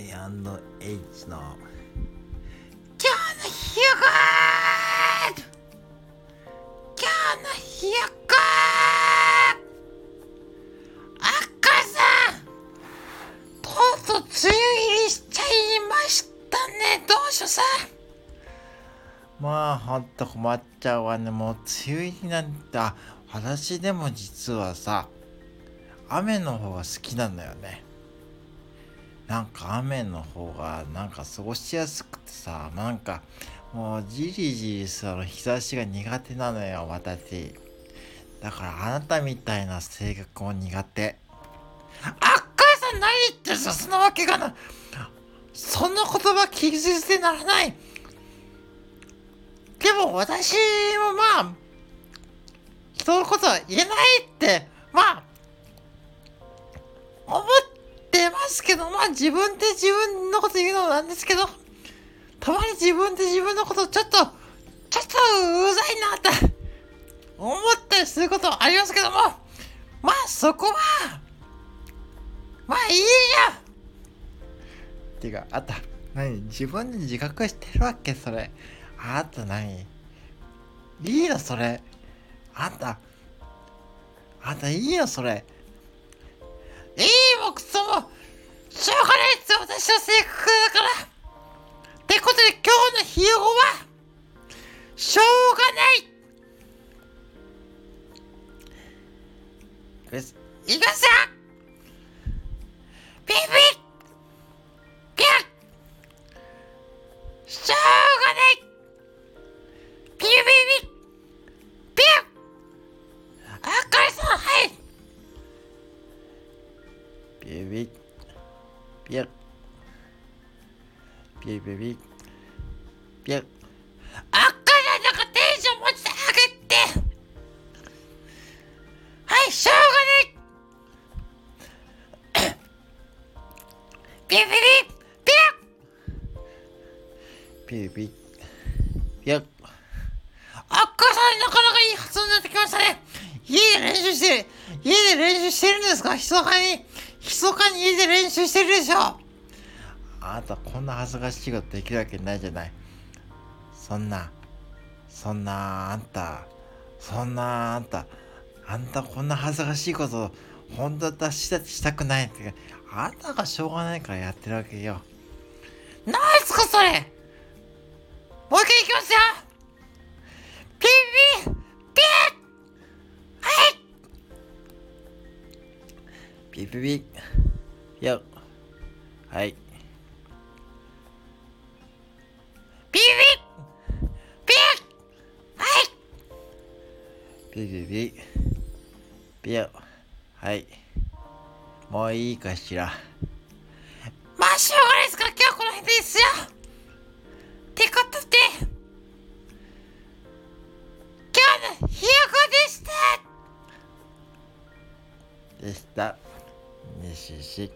A&H の「今日のひよこ今日のひよこあかさんとうとう梅雨入りしちゃいましたねどうしようさまあほんと困っちゃうわねもう梅雨入りなんだ私でも実はさ雨の方が好きなんだよねなんか雨の方がなんか過ごしやすくてさ、なんかもうじりじりする日差しが苦手なのよ、私。だからあなたみたいな性格も苦手。あっかさん何言ってるさ、そんなわけがない。そんな言葉聞き捨てならない。でも私もまあ、人のことは言えないって、まあ、思ってますけど、まあ自分で自分のこと言うのもなんですけど、たまに自分で自分のことちょっと、ちょっとうざいなって思ったりすることありますけども、まあそこは、まあいいじゃんてか、あった、何自分で自覚してるわけそれ。あんた何いいのそれ。あんた、あんたいいのそれ。いいもくそも、しょうがないから。ってことで今日のひよごは、しょうがない。いきますよピピピュッしょうがない。ピピピピュッあかりさんはい。ピピピュッピピピピュッあっかりさんなんかテンション持ちてあげて。はい、しょうがねピピピピュッピピピュッあっかさんなかなかいい発音になってきましたね。家で練習してる。家で練習してるんですか？密かに。密かに家で練習してるでしょ。あなたこんな恥ずかしいことできるわけないじゃない。そんなそんなあんたそんなあんたあんたこんな恥ずかしいこと本当は私たしたくないってあんたがしょうがないからやってるわけよ。何すかそれ！もう一回いきますよ！ピピピはい！ピピピよはい。ピピピピヨ。はい。もういいかしら。まあしょうがないですから今日はこの辺でですよ。ってことで今日のひよこでした。でした。ねしし